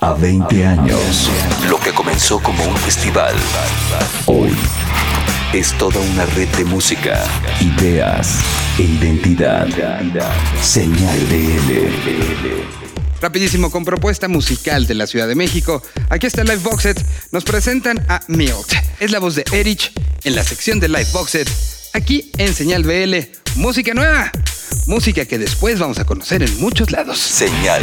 a 20 años. Lo que comenzó como un festival, hoy es toda una red de música, ideas e identidad. Señal BL. Rapidísimo, con propuesta musical de la Ciudad de México. Aquí está Live Boxet. Nos presentan a Milt. Es la voz de Erich en la sección de Live Boxet. Aquí en Señal BL. Música nueva. Música que después vamos a conocer en muchos lados. Señal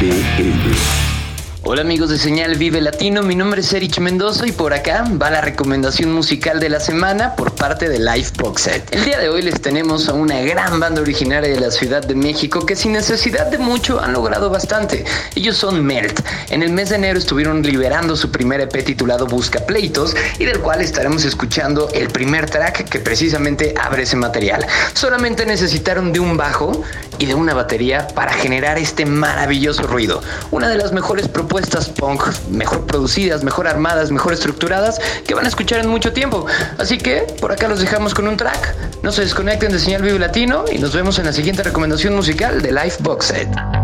BL. Hola amigos de Señal Vive Latino, mi nombre es Erich Mendoza y por acá va la recomendación musical de la semana por parte de Live Box Set. El día de hoy les tenemos a una gran banda originaria de la Ciudad de México que sin necesidad de mucho han logrado bastante. Ellos son Melt. En el mes de enero estuvieron liberando su primer EP titulado Busca Pleitos y del cual estaremos escuchando el primer track que precisamente abre ese material. Solamente necesitaron de un bajo y de una batería para generar este maravilloso ruido. Una de las mejores propuestas propuestas punk mejor producidas, mejor armadas, mejor estructuradas que van a escuchar en mucho tiempo. Así que por acá los dejamos con un track. No se desconecten de Señal Vivo Latino y nos vemos en la siguiente recomendación musical de Life Box Set.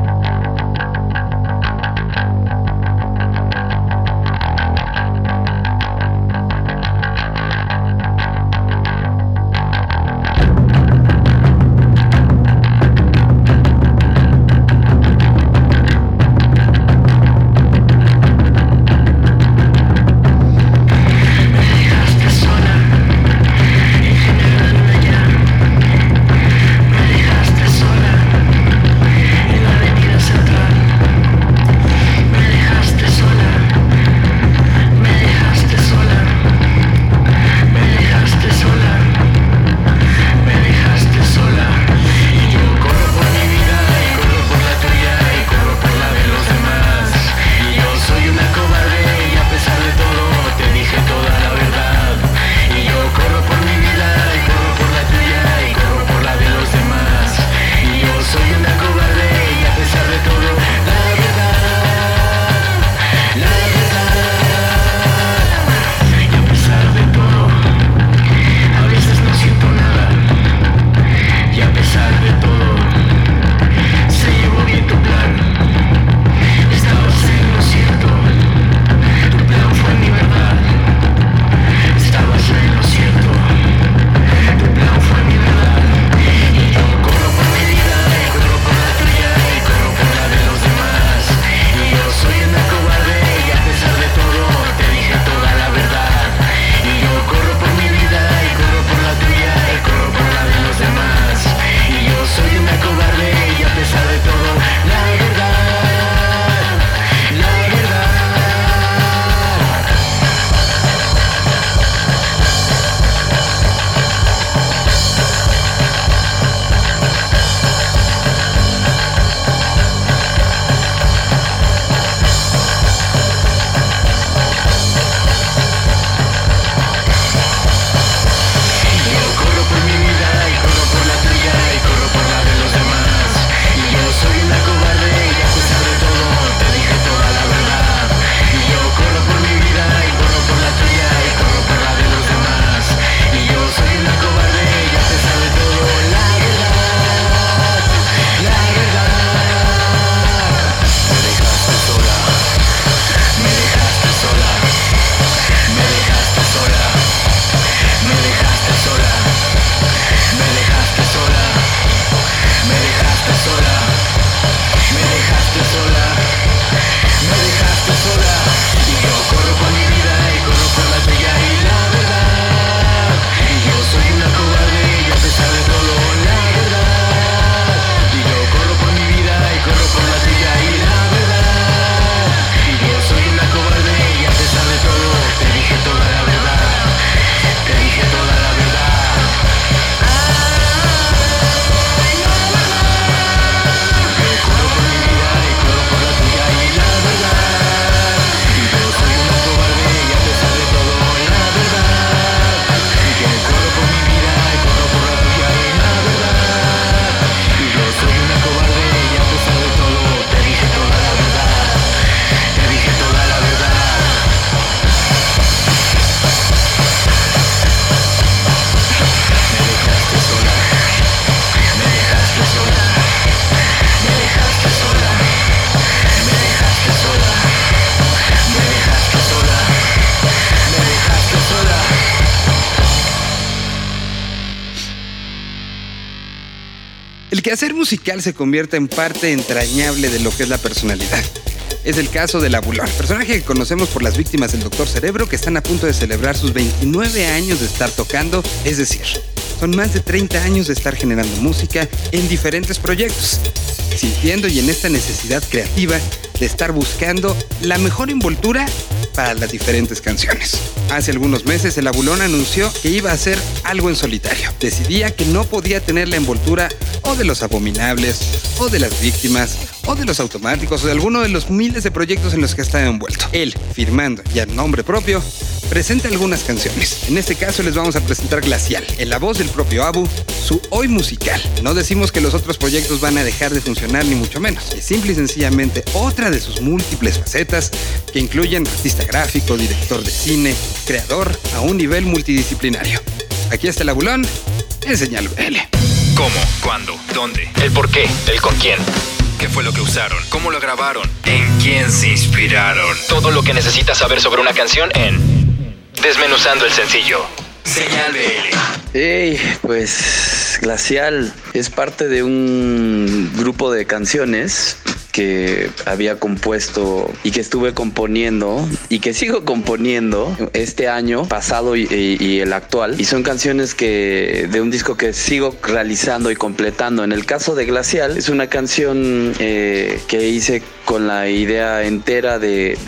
Quehacer musical se convierte en parte entrañable de lo que es la personalidad. Es el caso del Abulón, personaje que conocemos por las víctimas del Doctor Cerebro que están a punto de celebrar sus 29 años de estar tocando, es decir, son más de 30 años de estar generando música en diferentes proyectos, sintiendo y en esta necesidad creativa de estar buscando la mejor envoltura para las diferentes canciones. Hace algunos meses el Abulón anunció que iba a hacer algo en solitario. Decidía que no podía tener la envoltura o de los abominables, o de las víctimas, o de los automáticos, o de alguno de los miles de proyectos en los que está envuelto. Él, firmando y a nombre propio, presenta algunas canciones. En este caso les vamos a presentar Glacial, en la voz del propio Abu, su hoy musical. No decimos que los otros proyectos van a dejar de funcionar ni mucho menos. Es simple y sencillamente otra de sus múltiples facetas que incluyen artista gráfico, director de cine, creador a un nivel multidisciplinario. Aquí está el abulón, el señal BL. ¿Cómo? ¿Cuándo? ¿Dónde? ¿El por qué? ¿El con quién? ¿Qué fue lo que usaron? ¿Cómo lo grabaron? ¿En quién se inspiraron? Todo lo que necesitas saber sobre una canción en Desmenuzando el sencillo. Señal BL. Hey, pues Glacial es parte de un grupo de canciones que había compuesto y que estuve componiendo y que sigo componiendo este año pasado y, el actual. Y son canciones que de un disco que sigo realizando y completando. En el caso de Glacial es una canción eh, que hice con la idea entera de,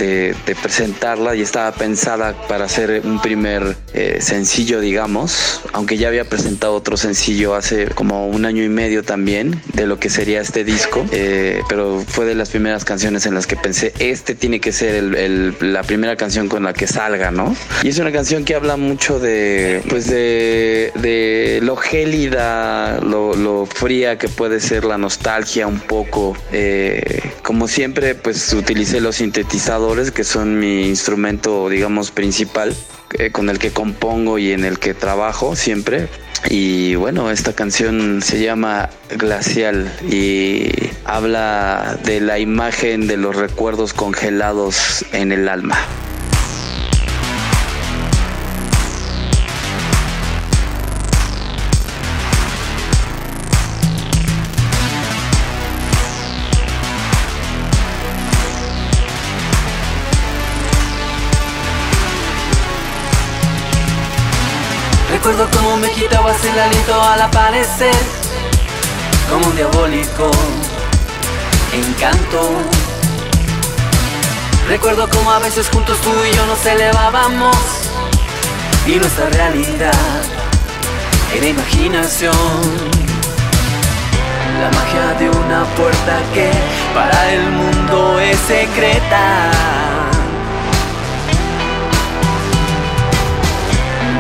presentarla y estaba pensada para hacer un primer eh, sencillo, digamos, aunque ya había presentado otro sencillo hace como un año y medio también de lo que sería este disco, eh, pero fue de las primeras canciones en las que pensé, este tiene que ser el, el, la primera canción con la que salga, ¿no? Y es una canción que habla mucho de, pues de, de lo gélida, lo, lo, fría que puede ser la nostalgia un poco, eh, como siempre pues utilicé los sintetizadores que son mi instrumento digamos principal eh, con el que compongo y en el que trabajo siempre y bueno esta canción se llama Glacial y habla de la imagen de los recuerdos congelados en el alma. Recuerdo cómo me quitabas el aliento al aparecer, como un diabólico encanto. Recuerdo cómo a veces juntos tú y yo nos elevábamos y nuestra realidad era imaginación. La magia de una puerta que para el mundo es secreta.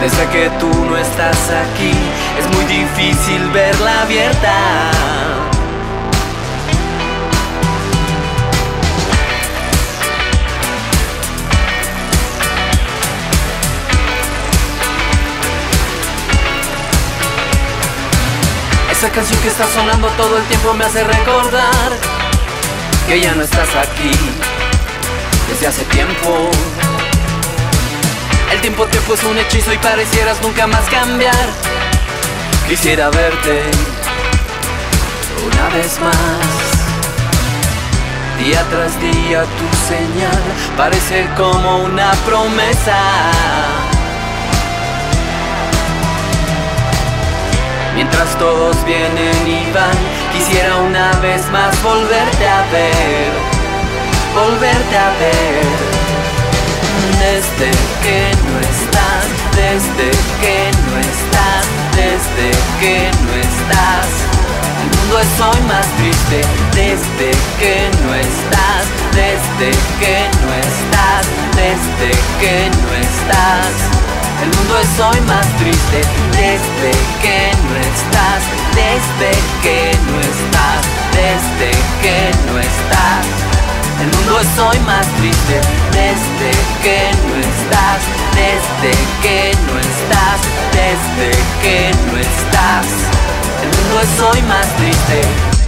Desde que tú no estás aquí, es muy difícil verla abierta. Esa canción que está sonando todo el tiempo me hace recordar que ya no estás aquí desde hace tiempo. El tiempo te puso un hechizo y parecieras nunca más cambiar. Quisiera verte una vez más. Día tras día tu señal parece como una promesa. Mientras todos vienen y van, quisiera una vez más volverte a ver, volverte a ver desde que no estás, desde que no estás, desde que no estás. El mundo es hoy más triste desde que no estás, desde que no estás, desde que no estás. El mundo es hoy más triste desde que no estás, desde que no estás, desde que no estás. El mundo es hoy más triste desde que no estás, desde que no estás, desde que no estás. El mundo es hoy más triste.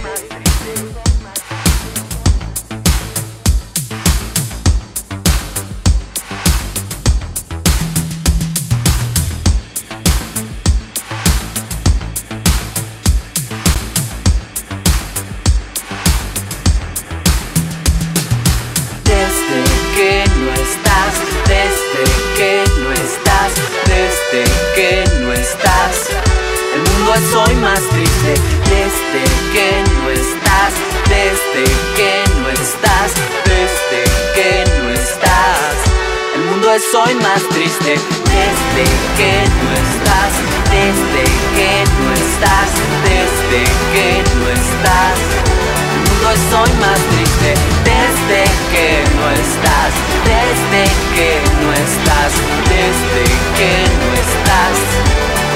El mundo es hoy más triste desde que no estás, desde que no estás, desde que no estás mundo es hoy más triste desde que no estás, desde que no estás, desde que no estás.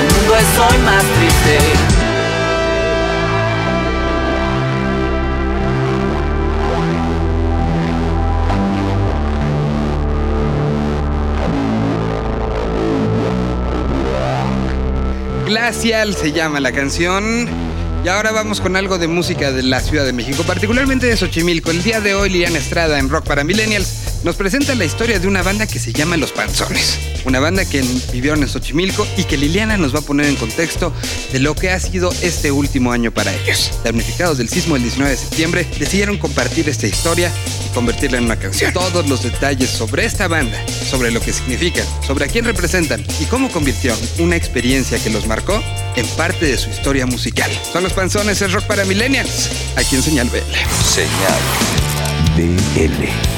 El mundo es hoy más triste. Se llama la canción. Y ahora vamos con algo de música de la Ciudad de México, particularmente de Xochimilco. El día de hoy, Liliana Estrada en Rock para Millennials nos presenta la historia de una banda que se llama Los Panzones. Una banda que vivieron en Xochimilco y que Liliana nos va a poner en contexto de lo que ha sido este último año para ellos. Damnificados del sismo del 19 de septiembre, decidieron compartir esta historia y convertirla en una canción. Todos los detalles sobre esta banda, sobre lo que significan, sobre a quién representan y cómo convirtieron una experiencia que los marcó en parte de su historia musical. Son los panzones, es rock para millennials. Aquí en Señal BL. Señal BL.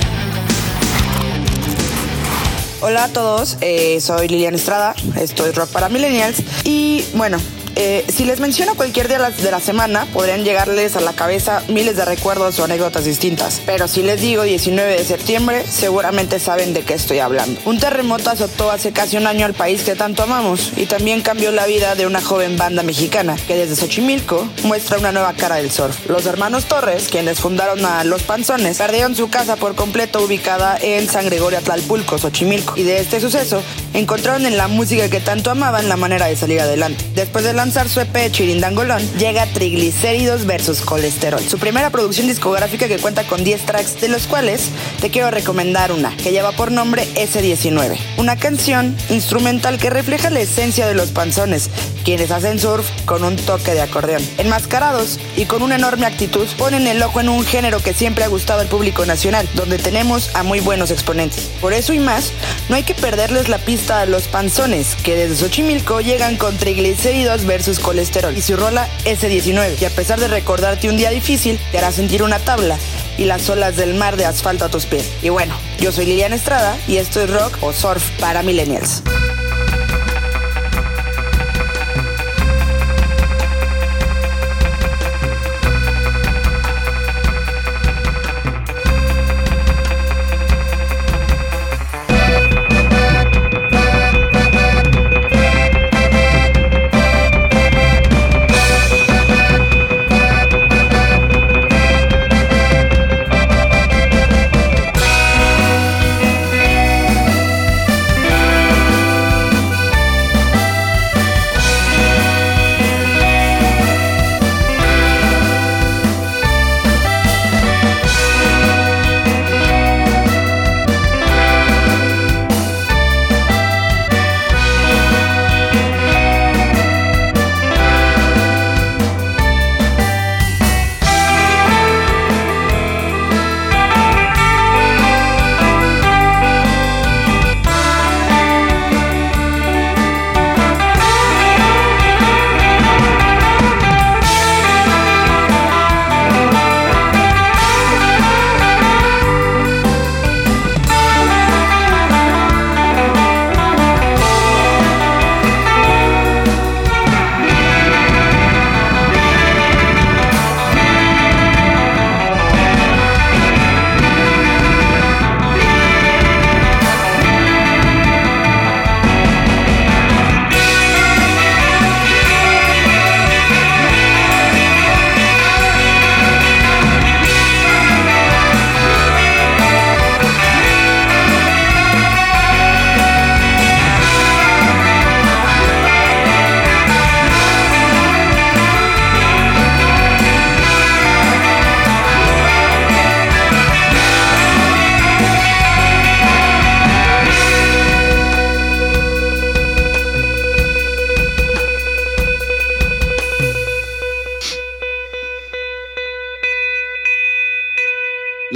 Hola a todos, eh, soy Liliana Estrada, esto es Rock para Millennials. Y bueno, eh, si les menciono cualquier día de la semana, podrían llegarles a la cabeza miles de recuerdos o anécdotas distintas. Pero si les digo 19 de septiembre, seguramente saben de qué estoy hablando. Un terremoto azotó hace casi un año al país que tanto amamos y también cambió la vida de una joven banda mexicana que desde Xochimilco muestra una nueva cara del surf. Los hermanos Torres, quienes fundaron a Los Panzones, perdieron su casa por completo ubicada en San Gregorio Atlalpulco, Xochimilco. Y de este suceso, encontraron en la música que tanto amaban la manera de salir adelante. Después de lanzar su EP Chirindangolón, llega Triglicéridos versus Colesterol, su primera producción discográfica que cuenta con 10 tracks, de los cuales te quiero recomendar una, que lleva por nombre S19. Una canción instrumental que refleja la esencia de los panzones, quienes hacen surf con un toque de acordeón. Enmascarados y con una enorme actitud, ponen el ojo en un género que siempre ha gustado al público nacional, donde tenemos a muy buenos exponentes. Por eso y más, no hay que perderles la pista a los panzones, que desde Xochimilco llegan con triglicéridos versus colesterol y su rola S19. Y a pesar de recordarte un día difícil, te hará sentir una tabla y las olas del mar de asfalto a tus pies. Y bueno, yo soy Liliana Estrada y esto es rock o surf para millennials.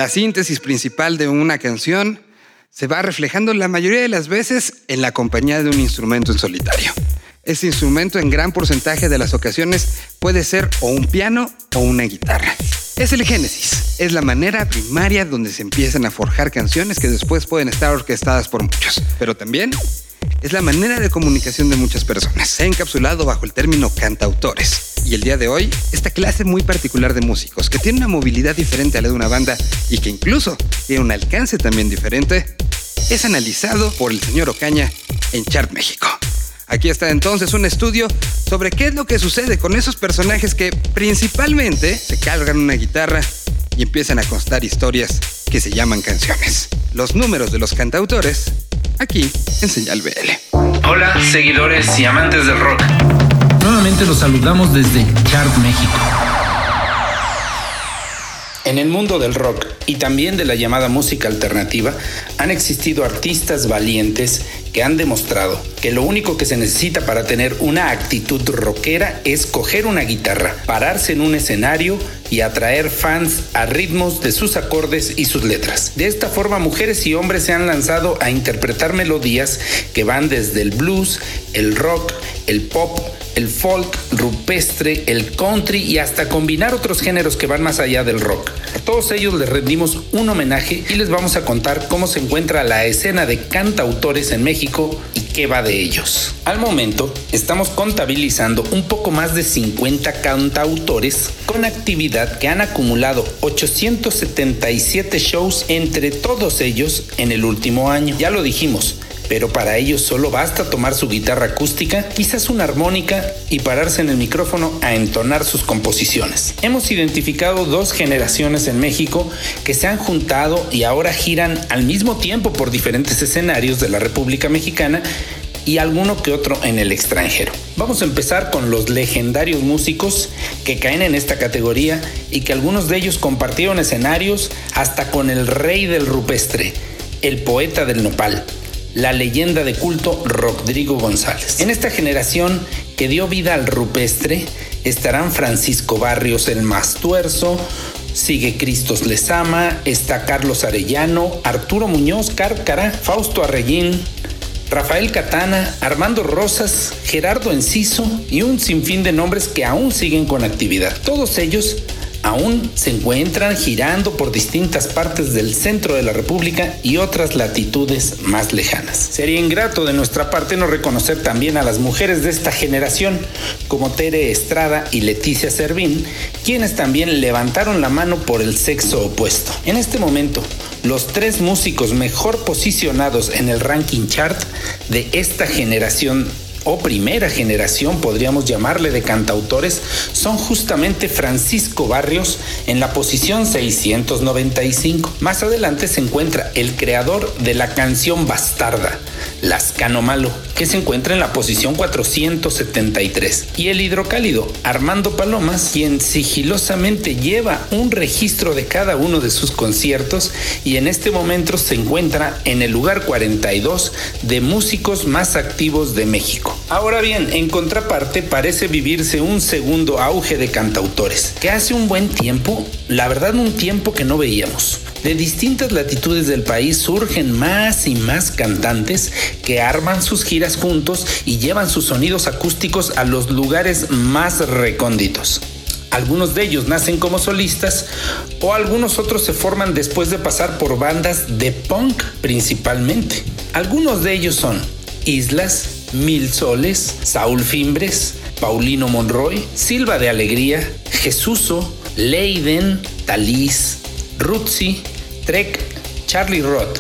La síntesis principal de una canción se va reflejando la mayoría de las veces en la compañía de un instrumento en solitario. Este instrumento en gran porcentaje de las ocasiones puede ser o un piano o una guitarra. Es el génesis, es la manera primaria donde se empiezan a forjar canciones que después pueden estar orquestadas por muchos, pero también es la manera de comunicación de muchas personas. Se ha encapsulado bajo el término cantautores. Y el día de hoy, esta clase muy particular de músicos, que tiene una movilidad diferente a la de una banda y que incluso tiene un alcance también diferente, es analizado por el señor Ocaña en Chart México. Aquí está entonces un estudio sobre qué es lo que sucede con esos personajes que principalmente se cargan una guitarra y empiezan a constar historias que se llaman canciones. Los números de los cantautores aquí en Señal BL. Hola, seguidores y amantes del rock. Nuevamente los saludamos desde Chart México. En el mundo del rock y también de la llamada música alternativa han existido artistas valientes que han demostrado que lo único que se necesita para tener una actitud rockera es coger una guitarra, pararse en un escenario y atraer fans a ritmos de sus acordes y sus letras. De esta forma mujeres y hombres se han lanzado a interpretar melodías que van desde el blues, el rock, el pop, el folk, rupestre, el country y hasta combinar otros géneros que van más allá del rock. A todos ellos les rendimos un homenaje y les vamos a contar cómo se encuentra la escena de cantautores en México y qué va de ellos. Al momento, estamos contabilizando un poco más de 50 cantautores con actividad que han acumulado 877 shows entre todos ellos en el último año. Ya lo dijimos, pero para ello solo basta tomar su guitarra acústica, quizás una armónica y pararse en el micrófono a entonar sus composiciones. Hemos identificado dos generaciones en México que se han juntado y ahora giran al mismo tiempo por diferentes escenarios de la República Mexicana y alguno que otro en el extranjero. Vamos a empezar con los legendarios músicos que caen en esta categoría y que algunos de ellos compartieron escenarios hasta con el rey del rupestre, el poeta del nopal, la leyenda de culto Rodrigo González. En esta generación que dio vida al rupestre estarán Francisco Barrios el Mastuerzo, sigue Cristos Lezama, está Carlos Arellano, Arturo Muñoz Cárcara, Fausto Arreguín, Rafael Catana, Armando Rosas, Gerardo Enciso y un sinfín de nombres que aún siguen con actividad. Todos ellos aún se encuentran girando por distintas partes del centro de la República y otras latitudes más lejanas. Sería ingrato de nuestra parte no reconocer también a las mujeres de esta generación, como Tere Estrada y Leticia Servín, quienes también levantaron la mano por el sexo opuesto. En este momento, los tres músicos mejor posicionados en el ranking chart de esta generación o primera generación, podríamos llamarle, de cantautores, son justamente Francisco Barrios en la posición 695. Más adelante se encuentra el creador de la canción Bastarda, Lascano Malo, que se encuentra en la posición 473. Y el hidrocálido, Armando Palomas, quien sigilosamente lleva un registro de cada uno de sus conciertos y en este momento se encuentra en el lugar 42 de músicos más activos de México. Ahora bien, en contraparte parece vivirse un segundo auge de cantautores, que hace un buen tiempo, la verdad un tiempo que no veíamos. De distintas latitudes del país surgen más y más cantantes que arman sus giras juntos y llevan sus sonidos acústicos a los lugares más recónditos. Algunos de ellos nacen como solistas o algunos otros se forman después de pasar por bandas de punk principalmente. Algunos de ellos son Islas, Mil Soles, Saúl Fimbres, Paulino Monroy, Silva de Alegría, Jesuso, Leiden, Talís, Rutzi, Trek, Charlie Roth.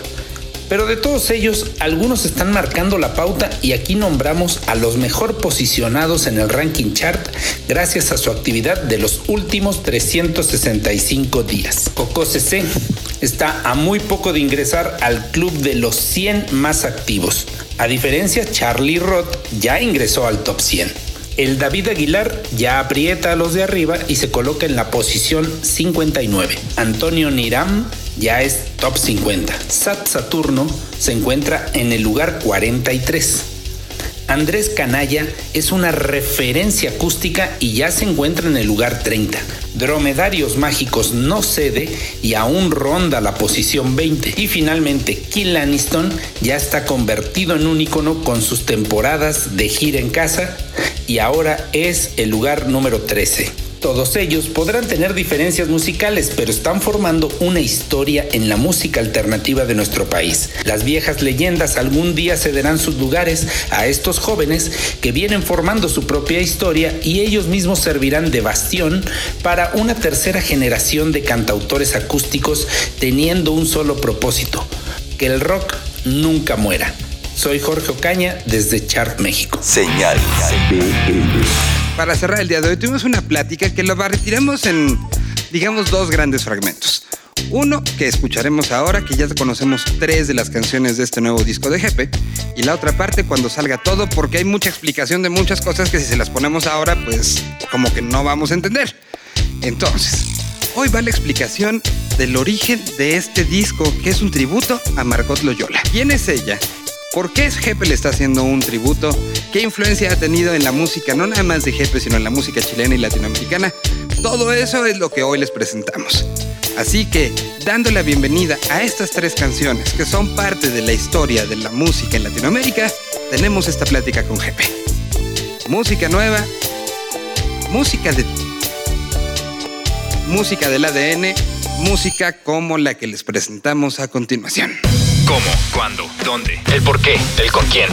Pero de todos ellos, algunos están marcando la pauta y aquí nombramos a los mejor posicionados en el ranking chart gracias a su actividad de los últimos 365 días. Coco CC está a muy poco de ingresar al club de los 100 más activos. A diferencia, Charlie Roth ya ingresó al top 100. El David Aguilar ya aprieta a los de arriba y se coloca en la posición 59. Antonio Niram ya es top 50. Sat Saturno se encuentra en el lugar 43. Andrés Canalla es una referencia acústica y ya se encuentra en el lugar 30. Dromedarios Mágicos no cede y aún ronda la posición 20. Y finalmente, Kill Aniston ya está convertido en un icono con sus temporadas de gira en casa y ahora es el lugar número 13. Todos ellos podrán tener diferencias musicales, pero están formando una historia en la música alternativa de nuestro país. Las viejas leyendas algún día cederán sus lugares a estos jóvenes que vienen formando su propia historia y ellos mismos servirán de bastión para una tercera generación de cantautores acústicos teniendo un solo propósito, que el rock nunca muera. Soy Jorge Ocaña desde Chart México. Señal para cerrar el día de hoy tuvimos una plática que lo retiramos en, digamos, dos grandes fragmentos. Uno que escucharemos ahora, que ya conocemos tres de las canciones de este nuevo disco de Jepe. Y la otra parte cuando salga todo, porque hay mucha explicación de muchas cosas que si se las ponemos ahora, pues como que no vamos a entender. Entonces, hoy va la explicación del origen de este disco, que es un tributo a Margot Loyola. ¿Quién es ella? ¿Por qué Jepe le está haciendo un tributo? ¿Qué influencia ha tenido en la música, no nada más de Jepe, sino en la música chilena y latinoamericana? Todo eso es lo que hoy les presentamos. Así que, dando la bienvenida a estas tres canciones que son parte de la historia de la música en Latinoamérica, tenemos esta plática con Jepe. Música nueva, música de música del ADN, música como la que les presentamos a continuación. ¿Cómo? ¿Cuándo? ¿Dónde? ¿El por qué? ¿El con quién?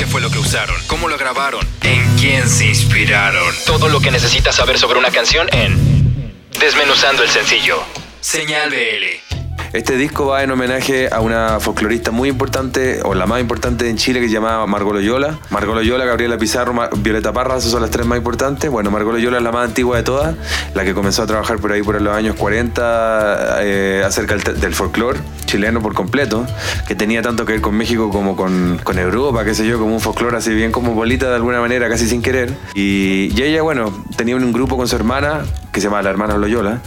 ¿Qué fue lo que usaron? ¿Cómo lo grabaron? ¿En quién se inspiraron? Todo lo que necesitas saber sobre una canción en Desmenuzando el sencillo. Señal BL. Este disco va en homenaje a una folclorista muy importante, o la más importante en Chile, que se llamaba Margot Loyola. Margot Loyola, Gabriela Pizarro, Violeta Parra, esas son las tres más importantes. Bueno, Margot Loyola es la más antigua de todas, la que comenzó a trabajar por ahí por los años 40 eh, acerca del, folclore chileno por completo, que tenía tanto que ver con México como con, con Europa, qué sé yo, como un folclore así bien como bolita de alguna manera, casi sin querer. Y, y ella, bueno, tenía un grupo con su hermana, que se llama La Hermana Loyola,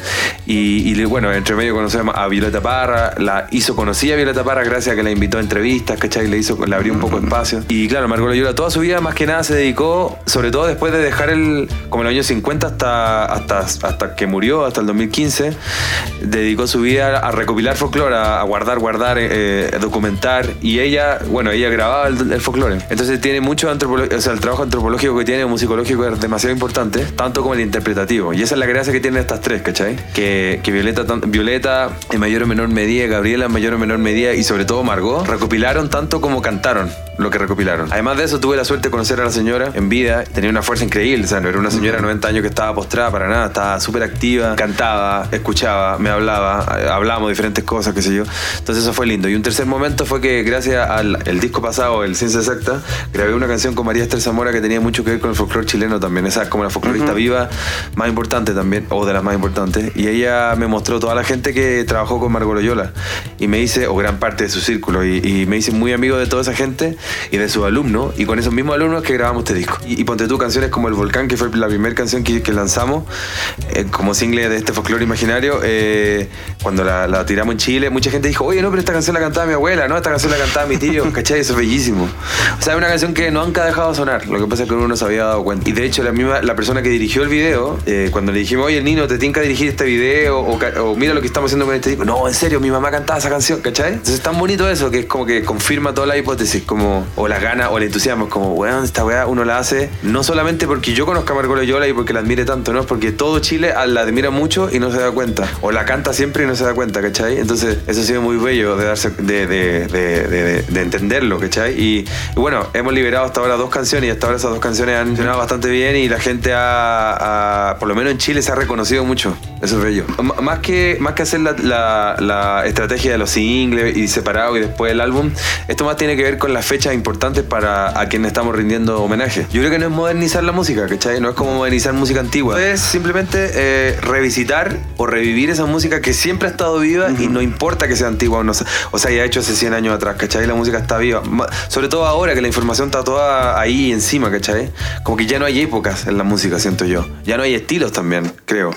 y, y bueno, entre medio conocemos a Violeta Parra, la hizo conocida Violeta Parra gracias a que la invitó a entrevistas, ¿cachai? Le, hizo, le abrió un poco de espacio. Y claro, Margot Loyola toda su vida más que nada se dedicó, sobre todo después de dejar el, como en los años 50 hasta, hasta, hasta que murió, hasta el 2015, dedicó su vida a recopilar folclore, a, guardar, guardar, eh, documentar. Y ella, bueno, ella grababa el, folclore. Entonces tiene mucho antropológico, o sea, el trabajo antropológico que tiene, musicológico es demasiado importante, tanto como el interpretativo. Y esa es la gracia que tienen estas tres, ¿cachai? Que, que Violeta, Violeta en mayor o menor medida, Gabriela mayor o menor medida y sobre todo Margot, recopilaron tanto como cantaron lo que recopilaron. Además de eso, tuve la suerte de conocer a la señora en vida. Tenía una fuerza increíble. O sea, no era una señora de 90 años que estaba postrada para nada. Estaba súper activa, cantaba, escuchaba, me hablaba, eh, hablamos diferentes cosas, qué sé yo. Entonces eso fue lindo. Y un tercer momento fue que gracias al el disco pasado, el Ciencia Exacta, grabé una canción con María Esther Zamora que tenía mucho que ver con el folclore chileno también. Esa es como la folclorista viva más importante también, o de las más importantes. Y ella me mostró toda la gente que trabajó con Margot Loyola. Y me dice, o gran parte de su círculo, y, y me dice muy amigo de toda esa gente y de sus alumnos, y con esos mismos alumnos que grabamos este disco. Y, ponte tú canciones como El Volcán, que fue la primera canción que, lanzamos eh, como single de este folclore imaginario, eh, cuando la, tiramos en Chile, mucha gente dijo, oye, no, pero esta canción la cantaba mi abuela, no, esta canción la cantaba mi tío, ¿cachai? Eso es bellísimo. O sea, es una canción que nunca ha dejado de sonar, lo que pasa es que uno no se había dado cuenta. Y de hecho, la misma, la persona que dirigió el video, eh, cuando le dijimos, oye, Nino, te que dirigir este video, o, mira lo que estamos haciendo con este disco, no, en serio, mi mamá cantaba esa canción, ¿cachai? Entonces es tan bonito eso, que es como que confirma toda la hipótesis, como, o las ganas o el entusiasmo. Como, weón, esta weá uno la hace no solamente porque yo conozco a Margot Loyola y porque la admire tanto, no, es porque todo Chile la admira mucho y no se da cuenta. O la canta siempre y no se da cuenta, ¿cachai? Entonces, eso ha sido muy bello de, darse, de, de, de, de entenderlo, ¿cachai? Y, bueno, hemos liberado hasta ahora dos canciones y hasta ahora esas dos canciones han funcionado bastante bien y la gente ha, por lo menos en Chile, se ha reconocido mucho. Eso es bello. más que, más que hacer la, la, la estrategia de los singles y separado y después el álbum, esto más tiene que ver con las fechas importantes para a quien estamos rindiendo homenaje. Yo creo que no es modernizar la música, ¿cachai? No es como modernizar música antigua. Es simplemente eh, revisitar o revivir esa música que siempre ha estado viva y no importa que sea antigua o no o sea, ya hecho hace 100 años atrás, ¿cachai? La música está viva. Sobre todo ahora que la información está toda ahí encima, ¿cachai? Como que ya no hay épocas en la música, siento yo. Ya no hay estilos también, creo.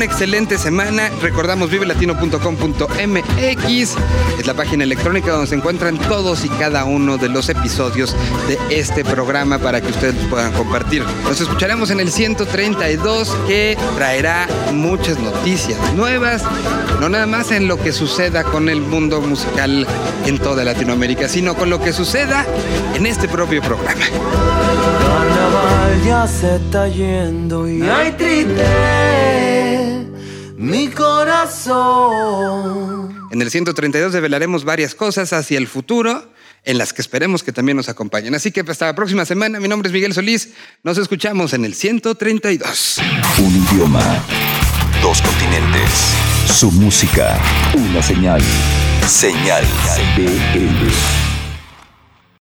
Una excelente semana. Recordamos vivelatino.com.mx. Es la página electrónica donde se encuentran todos y cada uno de los episodios de este programa para que ustedes puedan compartir. Nos escucharemos en el 132 que traerá muchas noticias nuevas, no nada más en lo que suceda con el mundo musical en toda Latinoamérica, sino con lo que suceda en este propio programa. Carnaval ya se está yendo y hay triste mi corazón. En el 132 develaremos varias cosas hacia el futuro en las que esperemos que también nos acompañen. Así que hasta la próxima semana. Mi nombre es Miguel Solís. Nos escuchamos en el 132. Un idioma. Dos continentes. Su música. Una señal. Señal BL.